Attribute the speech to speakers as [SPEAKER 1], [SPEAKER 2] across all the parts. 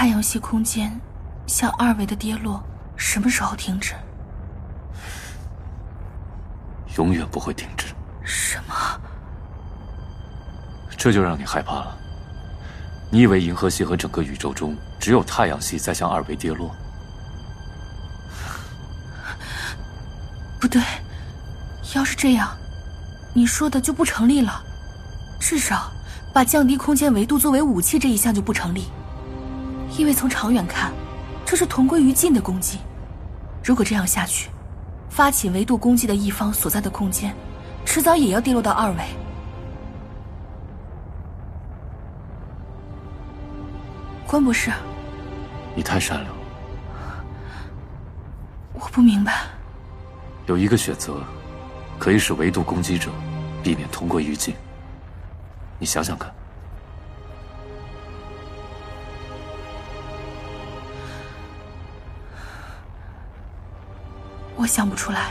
[SPEAKER 1] 太阳系空间向二维的跌落什么时候停止？
[SPEAKER 2] 永远不会停止。
[SPEAKER 1] 什么？
[SPEAKER 2] 这就让你害怕了？你以为银河系和整个宇宙中只有太阳系在向二维跌落？
[SPEAKER 1] 不对，要是这样，你说的就不成立了。至少，把降低空间维度作为武器这一项就不成立，因为从长远看，这是同归于尽的攻击。如果这样下去，发起维度攻击的一方所在的空间，迟早也要跌落到二维。关博士，
[SPEAKER 2] 你太善良了。
[SPEAKER 1] 我不明白。
[SPEAKER 2] 有一个选择，可以使维度攻击者避免同归于尽。你想想看。
[SPEAKER 1] 我想不出来。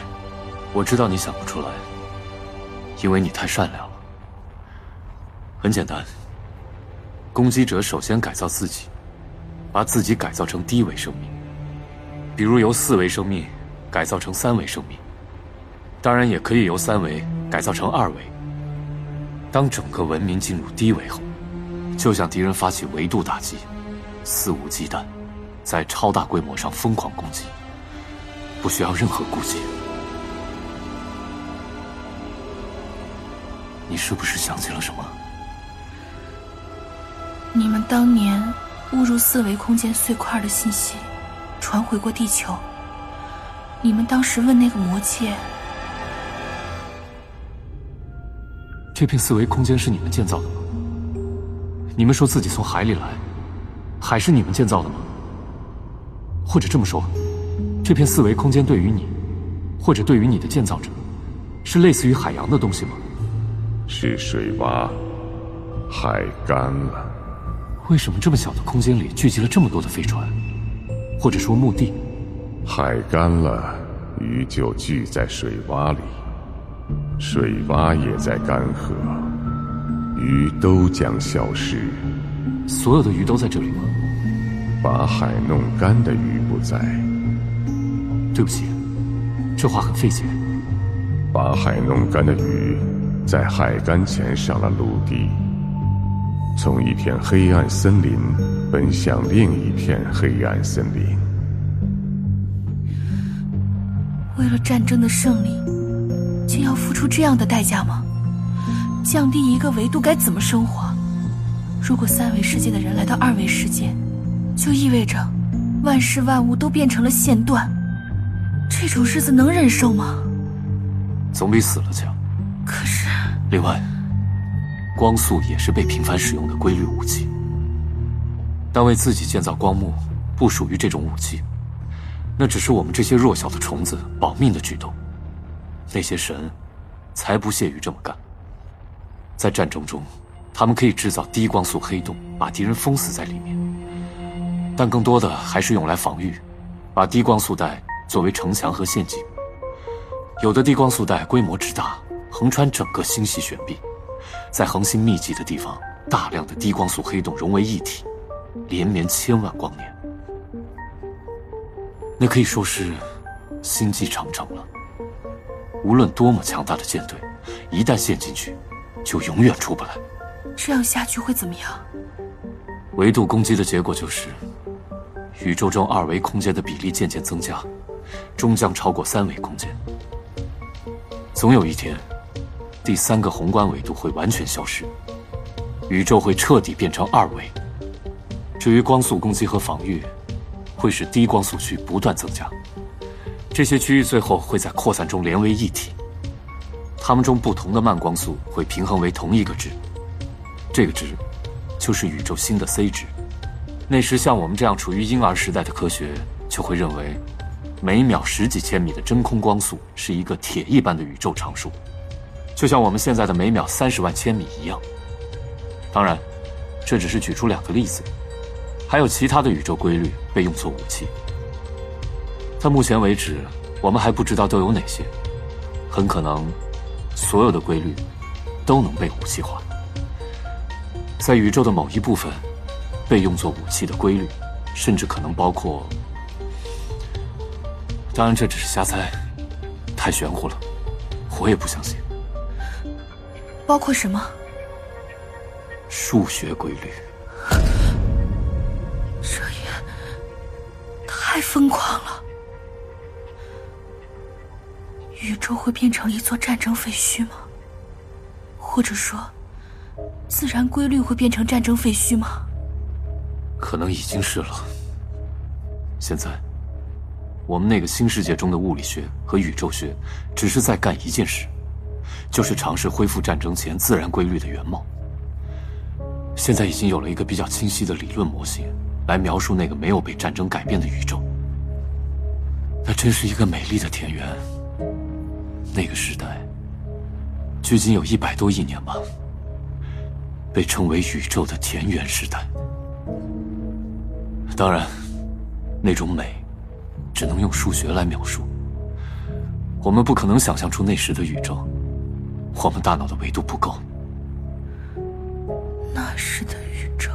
[SPEAKER 2] 我知道你想不出来，因为你太善良了。很简单，攻击者首先改造自己，把自己改造成低维生命，比如由四维生命改造成三维生命，当然也可以由三维改造成二维。当整个文明进入低维后，就向敌人发起维度打击，肆无忌惮，在超大规模上疯狂攻击，不需要任何顾忌。你是不是想起了什么？
[SPEAKER 1] 你们当年误入四维空间碎块的信息传回过地球。你们当时问那个魔界。
[SPEAKER 2] 这片四维空间是你们建造的吗？你们说自己从海里来，海是你们建造的吗？或者这么说，这片四维空间对于你，或者对于你的建造者，是类似于海洋的东西吗？
[SPEAKER 3] 是水洼，海干了。
[SPEAKER 2] 为什么这么小的空间里聚集了这么多的飞船，或者说墓地？
[SPEAKER 3] 海干了，鱼就聚在水洼里。水洼也在干涸，鱼都将消失。
[SPEAKER 2] 所有的鱼都在这里吗？
[SPEAKER 3] 把海弄干的鱼不在。
[SPEAKER 2] 对不起，这话很费解。
[SPEAKER 3] 把海弄干的鱼，在海干前上了陆地，从一片黑暗森林奔向另一片黑暗森林。
[SPEAKER 1] 为了战争的胜利。竟要付出这样的代价吗？降低一个维度该怎么生活？如果三维世界的人来到二维世界，就意味着万事万物都变成了线段。这种日子能忍受吗？
[SPEAKER 2] 总比死了强。
[SPEAKER 1] 可是，
[SPEAKER 2] 另外，光速也是被频繁使用的规律武器。但为自己建造光幕，不属于这种武器，那只是我们这些弱小的虫子保命的举动。那些神，才不屑于这么干。在战争中，他们可以制造低光速黑洞，把敌人封死在里面；但更多的还是用来防御，把低光速带作为城墙和陷阱。有的低光速带规模之大，横穿整个星系悬臂，在恒星密集的地方，大量的低光速黑洞融为一体，连绵千万光年，那可以说是星际长城了。无论多么强大的舰队，一旦陷进去，就永远出不来。
[SPEAKER 1] 这样下去会怎么样？
[SPEAKER 2] 维度攻击的结果就是，宇宙中二维空间的比例渐渐增加，终将超过三维空间。总有一天，第三个宏观维度会完全消失，宇宙会彻底变成二维。至于光速攻击和防御，会使低光速区不断增加。这些区域最后会在扩散中连为一体，它们中不同的慢光速会平衡为同一个值，这个值就是宇宙新的 c 值。那时，像我们这样处于婴儿时代的科学就会认为，每秒十几千米的真空光速是一个铁一般的宇宙常数，就像我们现在的每秒三十万千米一样。当然，这只是举出两个例子，还有其他的宇宙规律被用作武器。到目前为止，我们还不知道都有哪些。很可能，所有的规律都能被武器化。在宇宙的某一部分被用作武器的规律，甚至可能包括……当然，这只是瞎猜，太玄乎了，我也不相信。
[SPEAKER 1] 包括什么？
[SPEAKER 2] 数学规律。
[SPEAKER 1] 这也太疯狂了！宇宙会变成一座战争废墟吗？或者说，自然规律会变成战争废墟吗？
[SPEAKER 2] 可能已经是了。现在，我们那个新世界中的物理学和宇宙学，只是在干一件事，就是尝试恢复战争前自然规律的原貌。现在已经有了一个比较清晰的理论模型，来描述那个没有被战争改变的宇宙。那真是一个美丽的田园。那个时代，距今有一百多亿年吧，被称为宇宙的田园时代。当然，那种美，只能用数学来描述。我们不可能想象出那时的宇宙，我们大脑的维度不够。
[SPEAKER 1] 那时的宇宙，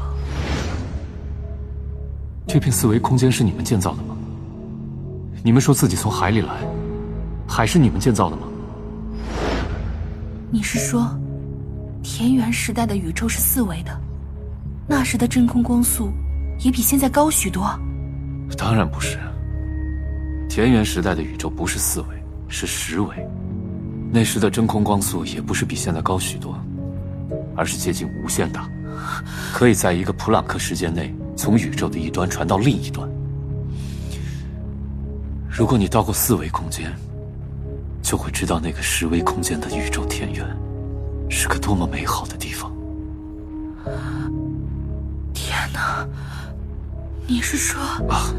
[SPEAKER 2] 这片四维空间是你们建造的吗？你们说自己从海里来，海是你们建造的吗？
[SPEAKER 1] 你是说，田园时代的宇宙是四维的？那时的真空光速也比现在高许多？
[SPEAKER 2] 当然不是。田园时代的宇宙不是四维，是十维。那时的真空光速也不是比现在高许多。而是接近无限大，可以在一个普朗克时间内从宇宙的一端传到另一端。如果你到过四维空间，就会知道那个十维空间的宇宙田园是个多么美好的地方。
[SPEAKER 1] 天哪！你是说……
[SPEAKER 2] 啊，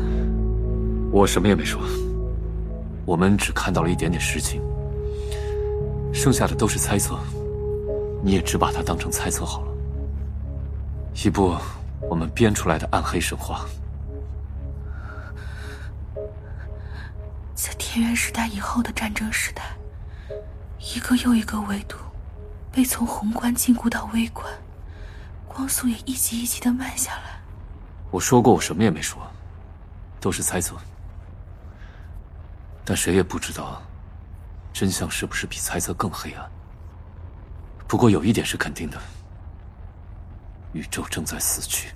[SPEAKER 2] 我什么也没说。我们只看到了一点点实情，剩下的都是猜测。你也只把它当成猜测好了，一部我们编出来的暗黑神话。
[SPEAKER 1] 在天元时代以后的战争时代，一个又一个维度被从宏观禁锢到微观，光速也一级一级的慢下来。
[SPEAKER 2] 我说过，我什么也没说，都是猜测。但谁也不知道，真相是不是比猜测更黑暗。不过有一点是肯定的，宇宙正在死去。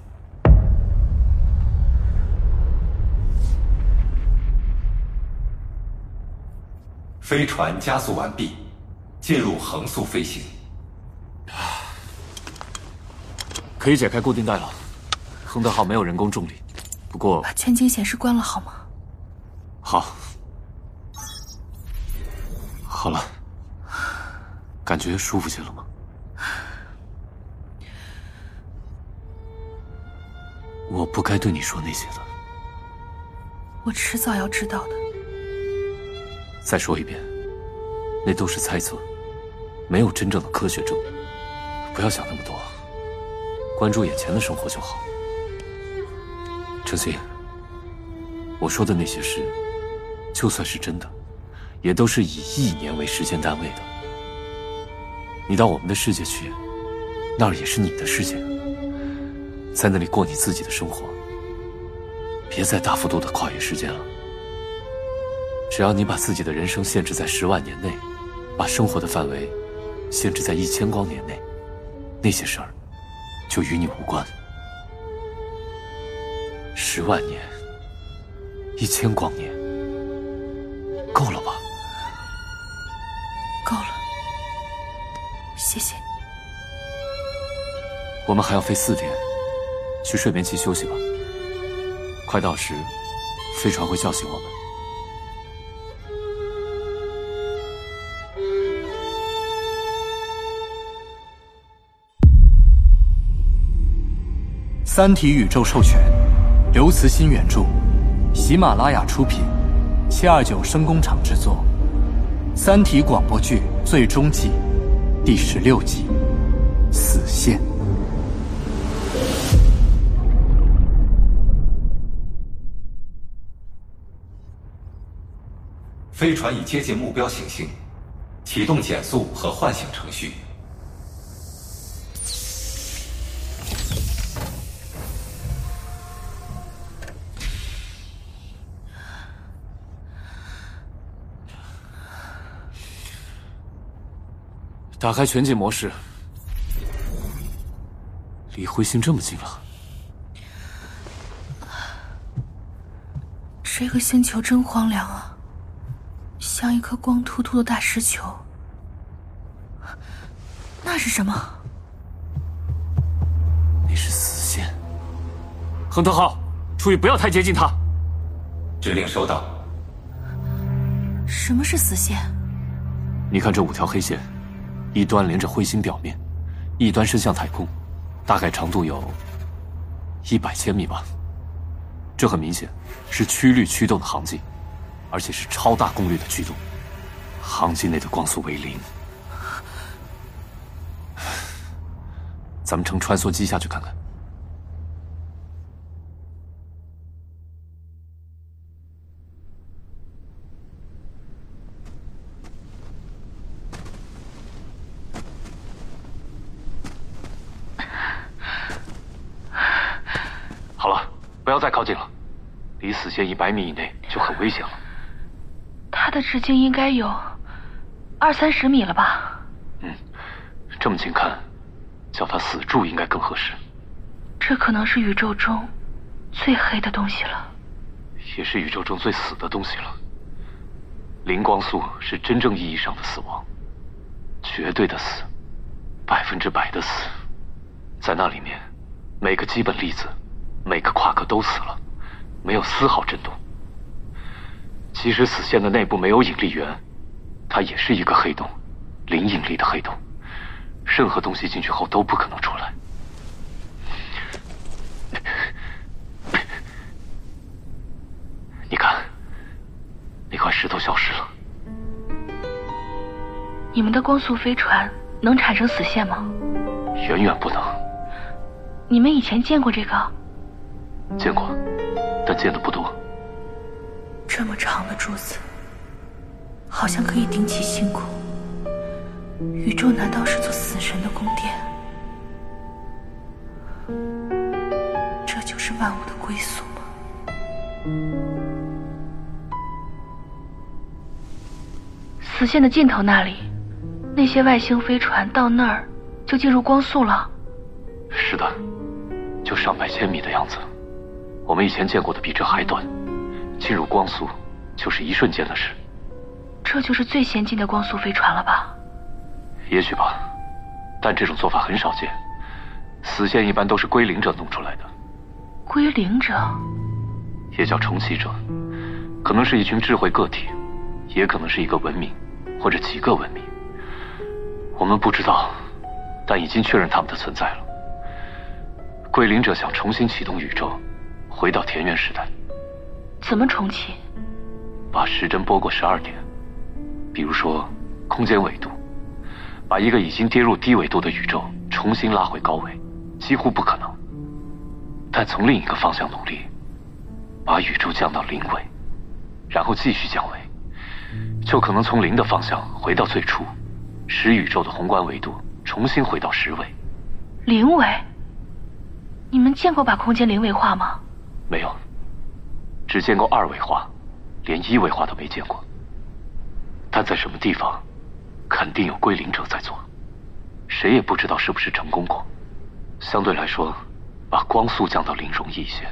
[SPEAKER 4] 飞船加速完毕，进入横速飞行。
[SPEAKER 2] 可以解开固定带了。亨德号没有人工重力，不过
[SPEAKER 1] 把全景显示关了好吗？
[SPEAKER 2] 好，好了。感觉舒服些了吗？我不该对你说那些的。
[SPEAKER 1] 我迟早要知道的。
[SPEAKER 2] 再说一遍，那都是猜测，没有真正的科学证明。不要想那么多，关注眼前的生活就好。程心，我说的那些事，就算是真的，也都是以亿年为时间单位的。你到我们的世界去，那儿也是你的世界，在那里过你自己的生活，别再大幅度的跨越时间了。只要你把自己的人生限制在十万年内，把生活的范围限制在一千光年内，那些事儿就与你无关。十万年，一千光年，够了吧？我们还要飞四天，去睡眠期休息吧。快到时，飞船会叫醒我们。
[SPEAKER 5] 《三体》宇宙授权，刘慈欣原著，喜马拉雅出品，七二九声工厂制作，《三体》广播剧最终季。第十六集，死线。
[SPEAKER 4] 飞船已接近目标行星启动减速和唤醒程序。
[SPEAKER 2] 打开全景模式离彗星这么近了。
[SPEAKER 1] 这个星球真荒凉啊？像一颗光秃秃的大石球。那是什么？
[SPEAKER 2] 那是死线。亨特号，注意不要太接近它。
[SPEAKER 4] 指令收到。
[SPEAKER 1] 什么是死线？
[SPEAKER 2] 你看这五条黑线，一端连着彗星表面，一端伸向太空，大概长度有一百千米吧。这很明显是曲率驱动的航迹，而且是超大功率的驱动，航迹内的光速为零。咱们乘穿梭机下去看看。好了，不要再靠近了，离死线一百米以内就很危险了。
[SPEAKER 1] 直径应该有二三十米了吧？
[SPEAKER 2] 嗯，这么近看，叫它死柱应该更合适。
[SPEAKER 1] 这可能是宇宙中最黑的东西了，
[SPEAKER 2] 也是宇宙中最死的东西了。零光素是真正意义上的死亡，绝对的死，百分之百的死，在那里面，每个基本粒子。每个夸克都死了，没有丝毫震动。即使死线的内部没有引力源，它也是一个黑洞，零引力的黑洞，任何东西进去后都不可能出来。你看，那块石头消失了。
[SPEAKER 1] 你们的光速飞船能产生死线吗？
[SPEAKER 2] 远远不能。
[SPEAKER 1] 你们以前见过这个？
[SPEAKER 2] 见过，但见的不多。
[SPEAKER 1] 这么长的柱子，好像可以顶起星空。宇宙难道是座死神的宫殿？这就是万物的归宿吗？死线的尽头那里，那些外星飞船到那儿就进入光速了。
[SPEAKER 2] 是的，就上百千米的样子。我们以前见过的比这还短，进入光速就是一瞬间的事。
[SPEAKER 1] 这就是最先进的光速飞船了吧？
[SPEAKER 2] 也许吧，但这种做法很少见。死线一般都是归零者弄出来的。
[SPEAKER 1] 归零者，
[SPEAKER 2] 也叫重启者，可能是一群智慧个体，也可能是一个文明，或者几个文明。我们不知道，但已经确认他们的存在了。归零者想重新启动宇宙。回到田园时代，
[SPEAKER 1] 怎么重启？
[SPEAKER 2] 把时针拨过十二点，比如说空间纬度，把一个已经跌入低纬度的宇宙重新拉回高纬，几乎不可能。但从另一个方向努力，把宇宙降到零纬，然后继续降纬，就可能从零的方向回到最初，使宇宙的宏观维度重新回到十纬。
[SPEAKER 1] 零维？你们见过把空间零维化吗？
[SPEAKER 2] 没有，只见过二维化，连一维化都没见过。但在什么地方，肯定有归零者在做，谁也不知道是不是成功过。相对来说，把光速降到零容易一些，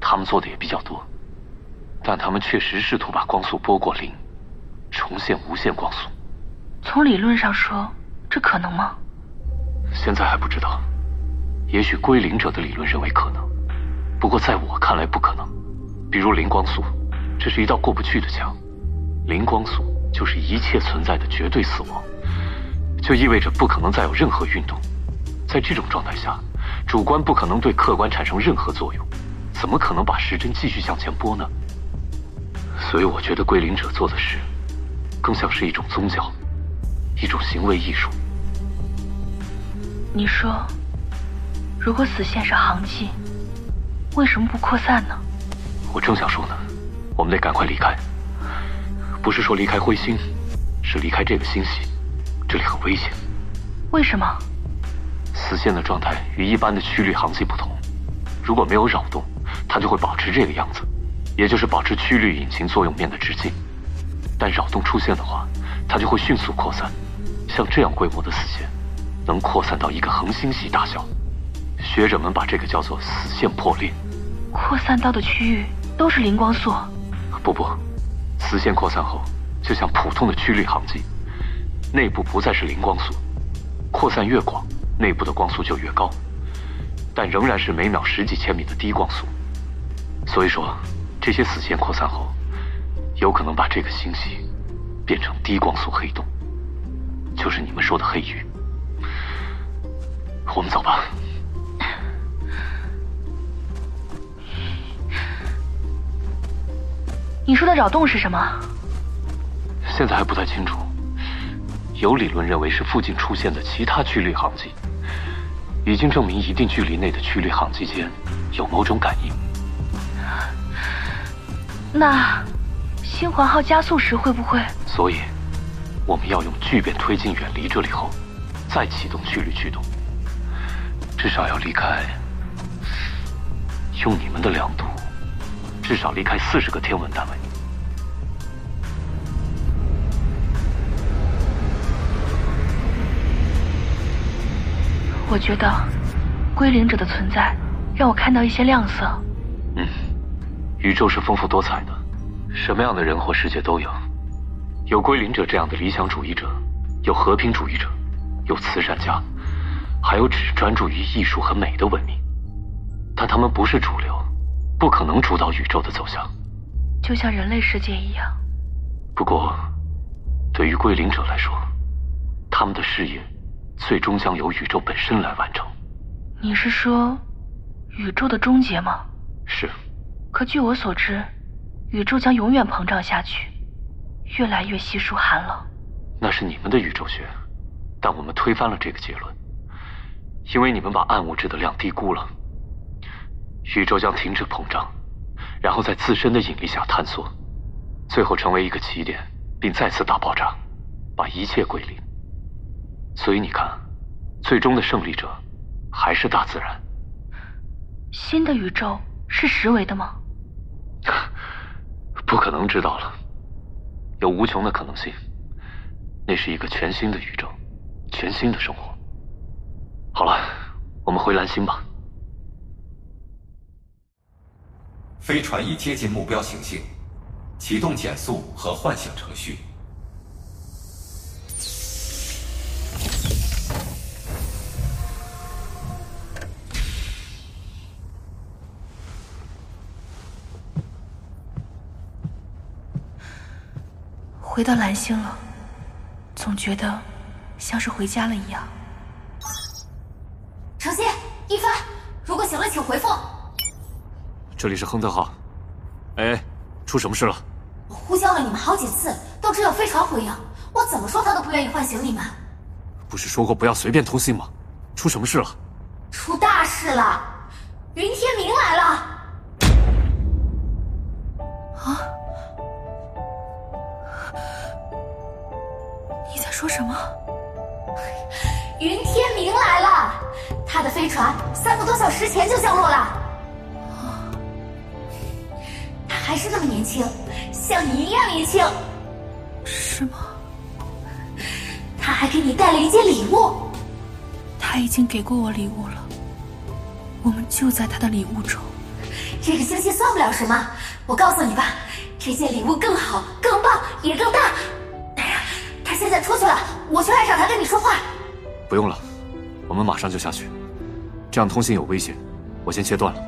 [SPEAKER 2] 他们做的也比较多。但他们确实试图把光速拨过零，重现无限光速。
[SPEAKER 1] 从理论上说，这可能吗？
[SPEAKER 2] 现在还不知道，也许归零者的理论认为可能。不过，在我看来不可能。比如零光速，这是一道过不去的墙。零光速就是一切存在的绝对死亡，就意味着不可能再有任何运动。在这种状态下，主观不可能对客观产生任何作用，怎么可能把时针继续向前拨呢？所以，我觉得归零者做的事，更像是一种宗教，一种行为艺术。
[SPEAKER 1] 你说，如果死线是行迹？为什么不扩散呢？
[SPEAKER 2] 我正想说呢，我们得赶快离开。不是说离开灰星，是离开这个星系，这里很危险。
[SPEAKER 1] 为什么？
[SPEAKER 2] 死线的状态与一般的曲率航迹不同，如果没有扰动，它就会保持这个样子，也就是保持曲率引擎作用面的直径。但扰动出现的话，它就会迅速扩散，像这样规模的死线，能扩散到一个恒星系大小。学者们把这个叫做死线破裂。
[SPEAKER 1] 扩散到的区域都是灵光素。
[SPEAKER 2] 不不，死线扩散后，就像普通的曲率航迹，内部不再是灵光速，扩散越广，内部的光速就越高，但仍然是每秒十几千米的低光速。所以说，这些死线扩散后，有可能把这个星系变成低光速黑洞，就是你们说的黑鱼。我们走吧。
[SPEAKER 1] 你说的扰动是什么？
[SPEAKER 2] 现在还不太清楚。有理论认为是附近出现的其他曲率航迹，已经证明一定距离内的曲率航迹间有某种感应。
[SPEAKER 1] 那星环号加速时会不会？
[SPEAKER 2] 所以，我们要用聚变推进远离这里后，再启动曲率驱动。至少要离开，用你们的量度。至少离开四十个天文单位。
[SPEAKER 1] 我觉得，归零者的存在让我看到一些亮色。
[SPEAKER 2] 嗯，宇宙是丰富多彩的，什么样的人或世界都有。有归零者这样的理想主义者，有和平主义者，有慈善家，还有只专注于艺术和美的文明。但他们不是主流。不可能主导宇宙的走向，
[SPEAKER 1] 就像人类世界一样。
[SPEAKER 2] 不过，对于归零者来说，他们的事业最终将由宇宙本身来完成。
[SPEAKER 1] 你是说，宇宙的终结吗？
[SPEAKER 2] 是。
[SPEAKER 1] 可据我所知，宇宙将永远膨胀下去，越来越稀疏寒冷。
[SPEAKER 2] 那是你们的宇宙学，但我们推翻了这个结论，因为你们把暗物质的量低估了。宇宙将停止膨胀，然后在自身的引力下坍缩，最后成为一个起点，并再次大爆炸，把一切归零。所以你看，最终的胜利者还是大自然。
[SPEAKER 1] 新的宇宙是十维的吗？
[SPEAKER 2] 不可能知道了，有无穷的可能性。那是一个全新的宇宙，全新的生活。好了，我们回蓝星吧。
[SPEAKER 4] 飞船已接近目标行星，启动减速和唤醒程序。
[SPEAKER 1] 回到蓝星了，总觉得像是回家了一样。
[SPEAKER 6] 程曦、一帆，如果醒了，请回复。
[SPEAKER 2] 这里是亨特号，哎，出什么事了？
[SPEAKER 6] 我呼叫了你们好几次，都只有飞船回应，我怎么说他都不愿意唤醒你们。
[SPEAKER 2] 不是说过不要随便通信吗？出什么事了？
[SPEAKER 6] 出大事了！云天明来了！
[SPEAKER 1] 啊！你在说什么？
[SPEAKER 6] 云天明来了，他的飞船三个多小时前就降落了。还是那么年轻，像你一样年轻，
[SPEAKER 1] 是吗？
[SPEAKER 6] 他还给你带了一件礼物。
[SPEAKER 1] 他已经给过我礼物了，我们就在他的礼物中。
[SPEAKER 6] 这个星期算不了什么，我告诉你吧，这件礼物更好、更棒，也更大。哎呀，他现在出去了，我去来找他跟你说话。
[SPEAKER 2] 不用了，我们马上就下去，这样通信有危险，我先切断了。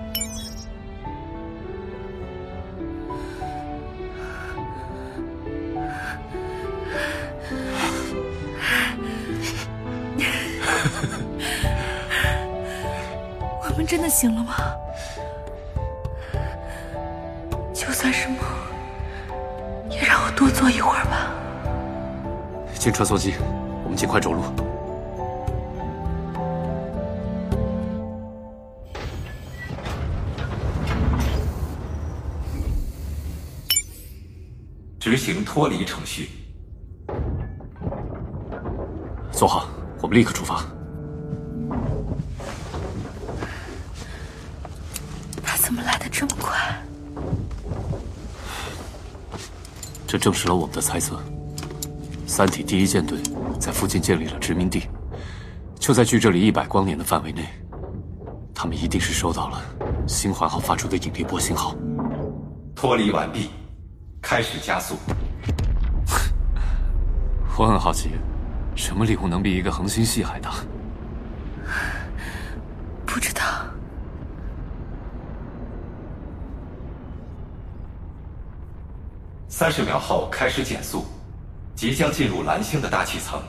[SPEAKER 1] 醒了吗？就算是梦，也让我多坐一会儿吧。
[SPEAKER 2] 进穿梭机，我们尽快着陆。
[SPEAKER 4] 执行脱离程序。
[SPEAKER 2] 坐好，我们立刻出发。证实了我们的猜测。三体第一舰队在附近建立了殖民地。就在距这里一百光年的范围内，他们一定是收到了星环号发出的引力波信号。
[SPEAKER 4] 脱离完毕，开始加速。
[SPEAKER 2] 我很好奇，什么礼物能比一个恒星系还大？
[SPEAKER 1] 不知道。
[SPEAKER 4] 三十秒后开始减速，即将进入蓝星的大气层。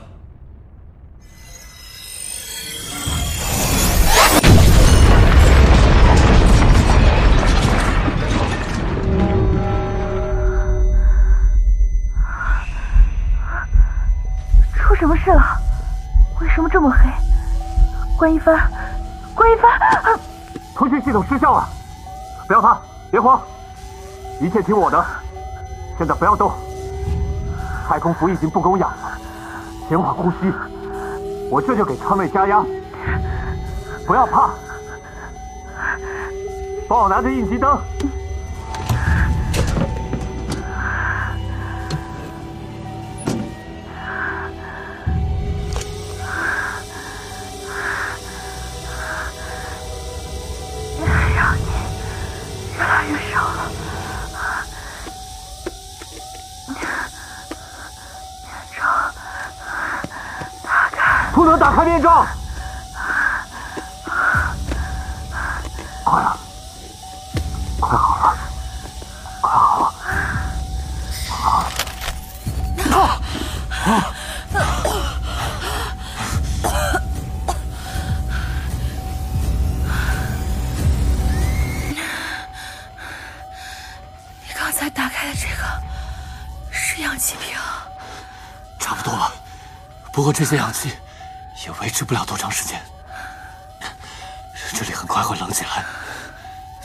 [SPEAKER 1] 出什么事了？为什么这么黑？关一帆，关一帆，
[SPEAKER 7] 通讯系统失效了！不要怕，别慌，一切听我的。现在不要动，太空服已经不供氧了，减缓呼吸。我这就给舱内加压。不要怕，帮我拿着应急灯。
[SPEAKER 1] 我这
[SPEAKER 2] 些氧气也维持不了多长时间。这里很快会冷起来，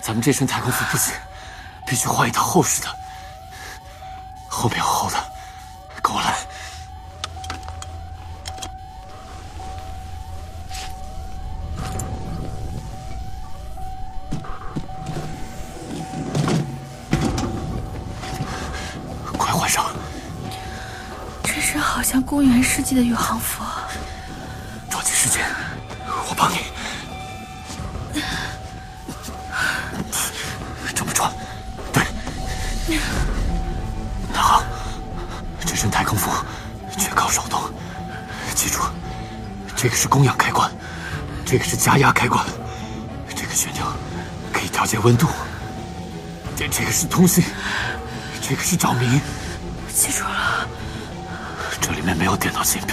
[SPEAKER 2] 咱们这身太空服不行，必须换一套厚实的。
[SPEAKER 1] 公元世纪的宇航服。
[SPEAKER 2] 抓紧时间，我帮你。这么穿，对。那好，这身太空服全靠手动，记住，这个是供氧开关，这个是加压开关，这个旋钮可以调节温度，这个是通信，这个是照明。面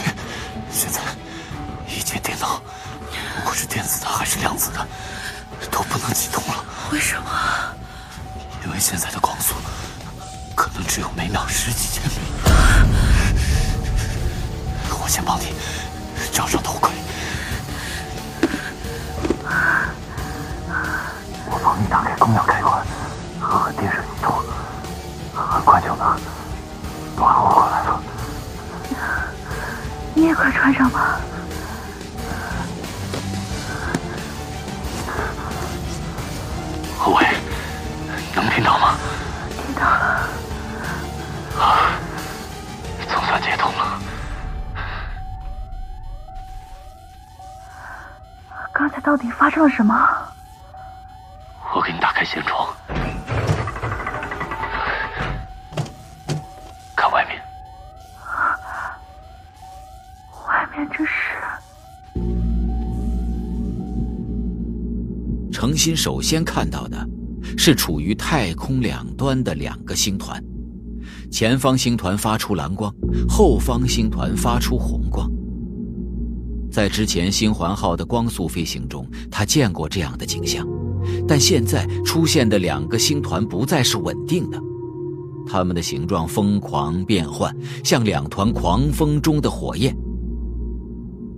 [SPEAKER 8] 心首先看到的是处于太空两端的两个星团，前方星团发出蓝光，后方星团发出红光。在之前星环号的光速飞行中，他见过这样的景象，但现在出现的两个星团不再是稳定的，它们的形状疯狂变换，像两团狂风中的火焰。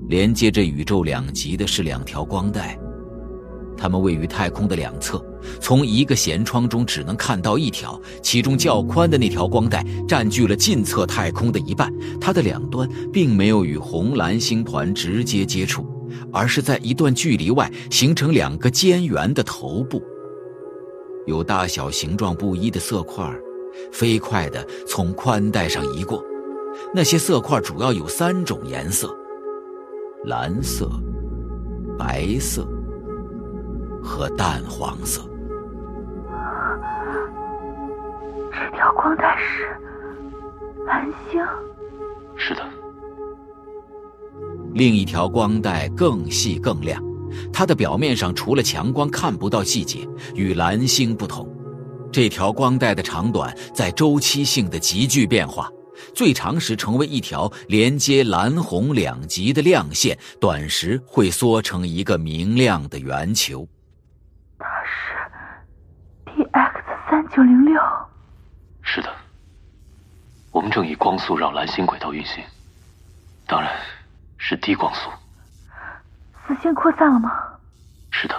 [SPEAKER 8] 连接着宇宙两极的是两条光带。它们位于太空的两侧，从一个舷窗中只能看到一条，其中较宽的那条光带占据了近侧太空的一半。它的两端并没有与红蓝星团直接接触，而是在一段距离外形成两个尖圆的头部，有大小形状不一的色块，飞快地从宽带上移过。那些色块主要有三种颜色：蓝色、白色和淡黄色。
[SPEAKER 1] 这条光带是蓝星。
[SPEAKER 2] 是的。
[SPEAKER 8] 另一条光带更细更亮，它的表面上除了强光看不到细节，与蓝星不同。这条光带的长短在周期性的急剧变化，最长时成为一条连接蓝红两极的亮线，短时会缩成一个明亮的圆球。
[SPEAKER 1] 它是 DX 三九零六。
[SPEAKER 2] 是的，我们正以光速绕蓝星轨道运行，当然。是低光速，
[SPEAKER 1] 死线扩散了吗？
[SPEAKER 2] 是的，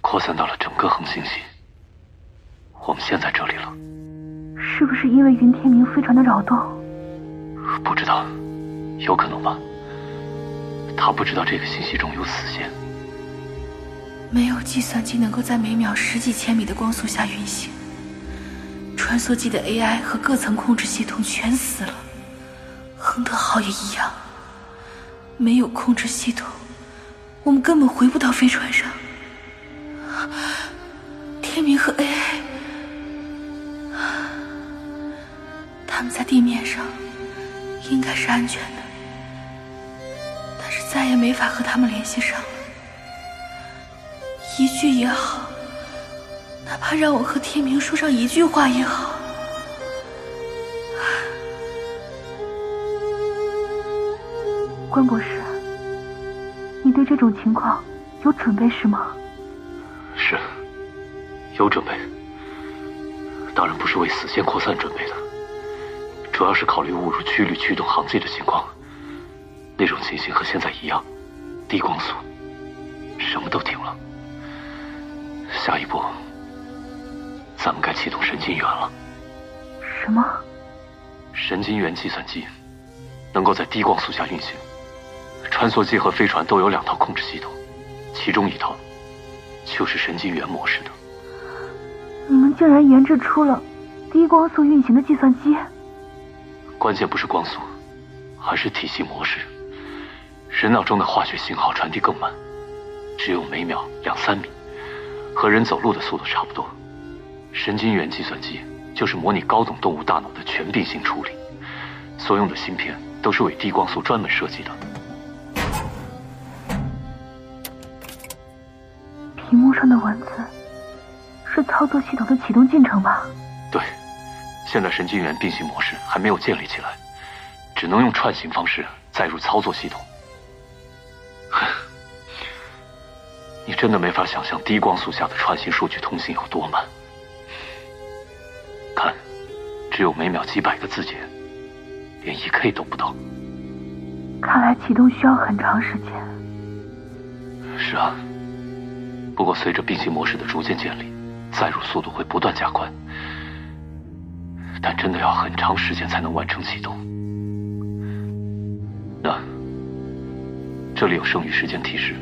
[SPEAKER 2] 扩散到了整个恒星系。我们现在这里了。
[SPEAKER 1] 是不是因为云天明飞船的扰动？
[SPEAKER 2] 不知道，有可能吧。他不知道这个信息中有死线。
[SPEAKER 1] 没有计算机能够在每秒十几千米的光速下运行，穿梭机的 AI 和各层控制系统全死了，亨特号也一样。没有控制系统，我们根本回不到飞船上。天明和 AI，他们在地面上应该是安全的，但是再也没法和他们联系上了。一句也好，哪怕让我和天明说上一句话也好。关博士，你对这种情况有准备是吗？
[SPEAKER 2] 是，有准备。当然不是为死线扩散准备的，主要是考虑误入曲率驱动航迹的情况。那种情形和现在一样，低光速，什么都停了。下一步，咱们该启动神经元了。
[SPEAKER 1] 什么？
[SPEAKER 2] 神经元计算机，能够在低光速下运行。穿梭机和飞船都有两套控制系统，其中一套就是神经元模式的。
[SPEAKER 1] 你们竟然研制出了低光速运行的计算机？
[SPEAKER 2] 关键不是光速，而是体系模式。人脑中的化学信号传递更慢，只有每秒两三米，和人走路的速度差不多。神经元计算机就是模拟高等动物大脑的全并行处理，所用的芯片都是为低光速专门设计的。
[SPEAKER 1] 屏幕上的文字是操作系统的启动进程吧？
[SPEAKER 2] 对，现在神经元并行模式还没有建立起来，只能用串行方式载入操作系统。你真的没法想象低光速下的串行数据通信有多慢。看，只有每秒几百个字节，连一 K 都不到。
[SPEAKER 1] 看来启动需要很长时间。
[SPEAKER 2] 是啊。不过，随着并行模式的逐渐建立，载入速度会不断加快，但真的要很长时间才能完成启动。那这里有剩余时间提示：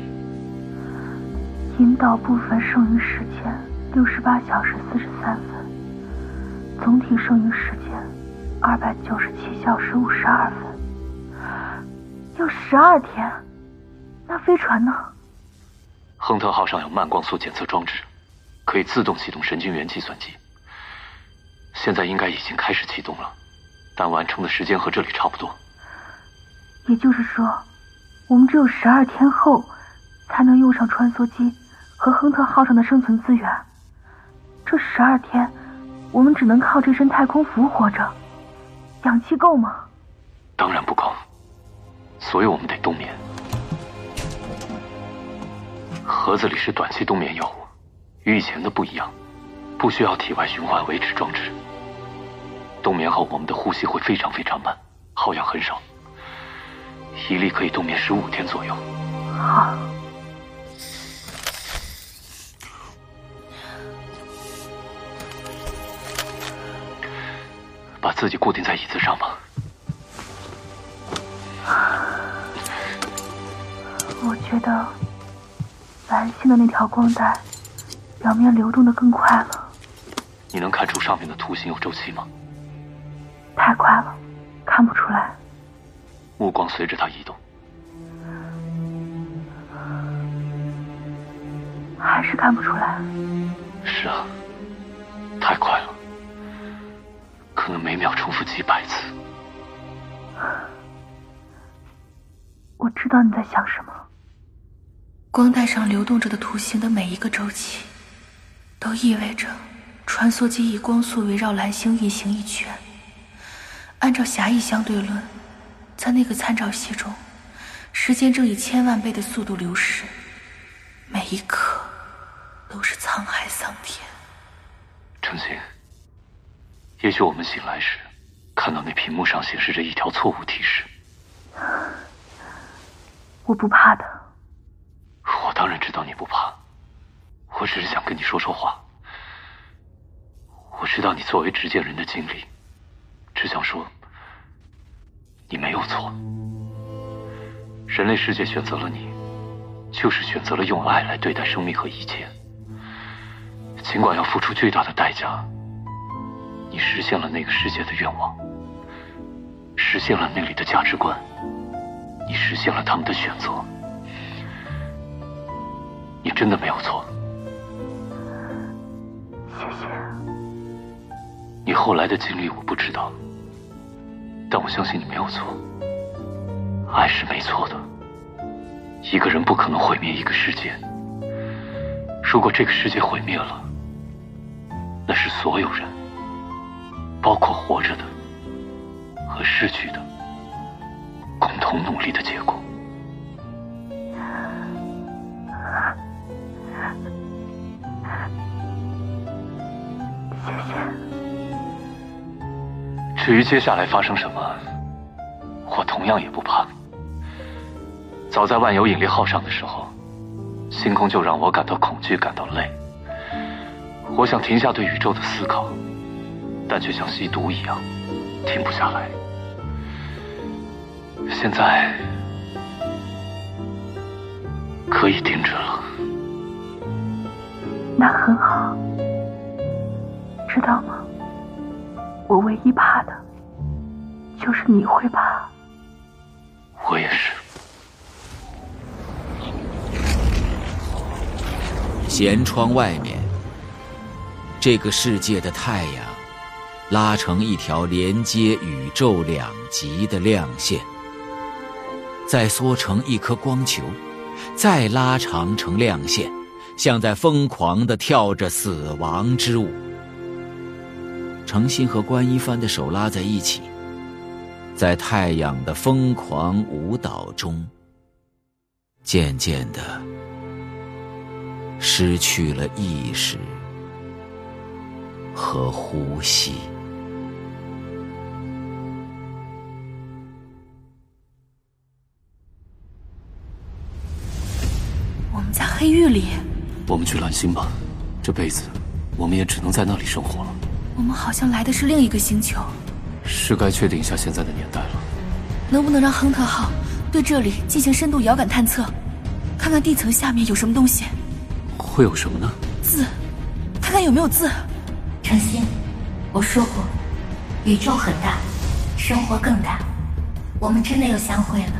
[SPEAKER 1] 引导部分剩余时间六十八小时四十三分，总体剩余时间二百九十七小时五十二分，要十二天。那飞船呢？
[SPEAKER 2] 亨特号上有慢光速检测装置，可以自动启动神经元计算机。现在应该已经开始启动了，但完成的时间和这里差不多。
[SPEAKER 1] 也就是说，我们只有十二天后才能用上穿梭机和亨特号上的生存资源。这十二天，我们只能靠这身太空服活着，氧气够吗？
[SPEAKER 2] 当然不够，所以我们得冬眠。盒子里是短期冬眠药物，与以前的不一样，不需要体外循环维持装置。冬眠后，我们的呼吸会非常非常慢，耗氧很少，一粒可以冬眠十五天左右。
[SPEAKER 1] 好，
[SPEAKER 2] 把自己固定在椅子上吧。
[SPEAKER 1] 我觉得。蓝星的那条光带，表面流动的更快了。
[SPEAKER 2] 你能看出上面的图形有周期吗？
[SPEAKER 1] 太快了，看不出来。
[SPEAKER 2] 目光随着它移动，
[SPEAKER 1] 还是看不出来。
[SPEAKER 2] 是啊，太快每秒重复几百次。
[SPEAKER 1] 我知道你在想什么。光带上流动着的图形的每一个周期，都意味着穿梭机以光速围绕蓝星运行一圈。按照狭义相对论，在那个参照系中，时间正以千万倍的速度流逝，每一刻都是沧海桑田。
[SPEAKER 2] 程心，也许我们醒来时，看到那屏幕上显示着一条错误提示。
[SPEAKER 1] 我不怕的。
[SPEAKER 2] 我当然知道你不怕，我只是想跟你说说话。我知道你作为执剑人的经历，只想说，你没有错。人类世界选择了你，就是选择了用爱来对待生命和一切。尽管要付出巨大的代价，你实现了那个世界的愿望，实现了那里的价值观，你实现了他们的选择。你真的没有错，
[SPEAKER 1] 谢谢。
[SPEAKER 2] 你后来的经历我不知道，但我相信你没有错。爱是没错的，一个人不可能毁灭一个世界。如果这个世界毁灭了，那是所有人，包括活着的和失去的，共同努力的结果。
[SPEAKER 1] 谢谢。
[SPEAKER 2] 至于接下来发生什么，我同样也不怕。早在万有引力号上的时候，星空就让我感到恐惧，感到累。我想停下对宇宙的思考，但却像吸毒一样，停不下来。现在可以停止了。
[SPEAKER 1] 那很好。知道吗？我唯一怕的，就是你会怕。
[SPEAKER 2] 我也是。
[SPEAKER 8] 舷窗外面，这个世界的太阳拉成一条连接宇宙两极的亮线，再缩成一颗光球，再拉长成亮线，像在疯狂的跳着死亡之舞。程心和关一帆的手拉在一起，在太阳的疯狂舞蹈中，渐渐的失去了意识和呼吸。
[SPEAKER 1] 黑狱里。
[SPEAKER 2] 我们去蓝星吧，这辈子我们也只能在那里生活了。
[SPEAKER 1] 我们好像来的是另一个星球，
[SPEAKER 2] 是该确定一下现在的年代了。
[SPEAKER 1] 能不能让亨特号对这里进行深度遥感探测，看看地层下面有什么东西？
[SPEAKER 2] 会有什么呢？
[SPEAKER 1] 字，看看有没有字。
[SPEAKER 6] 程心，我说过，宇宙很大，生活更大，我们真的又相会了。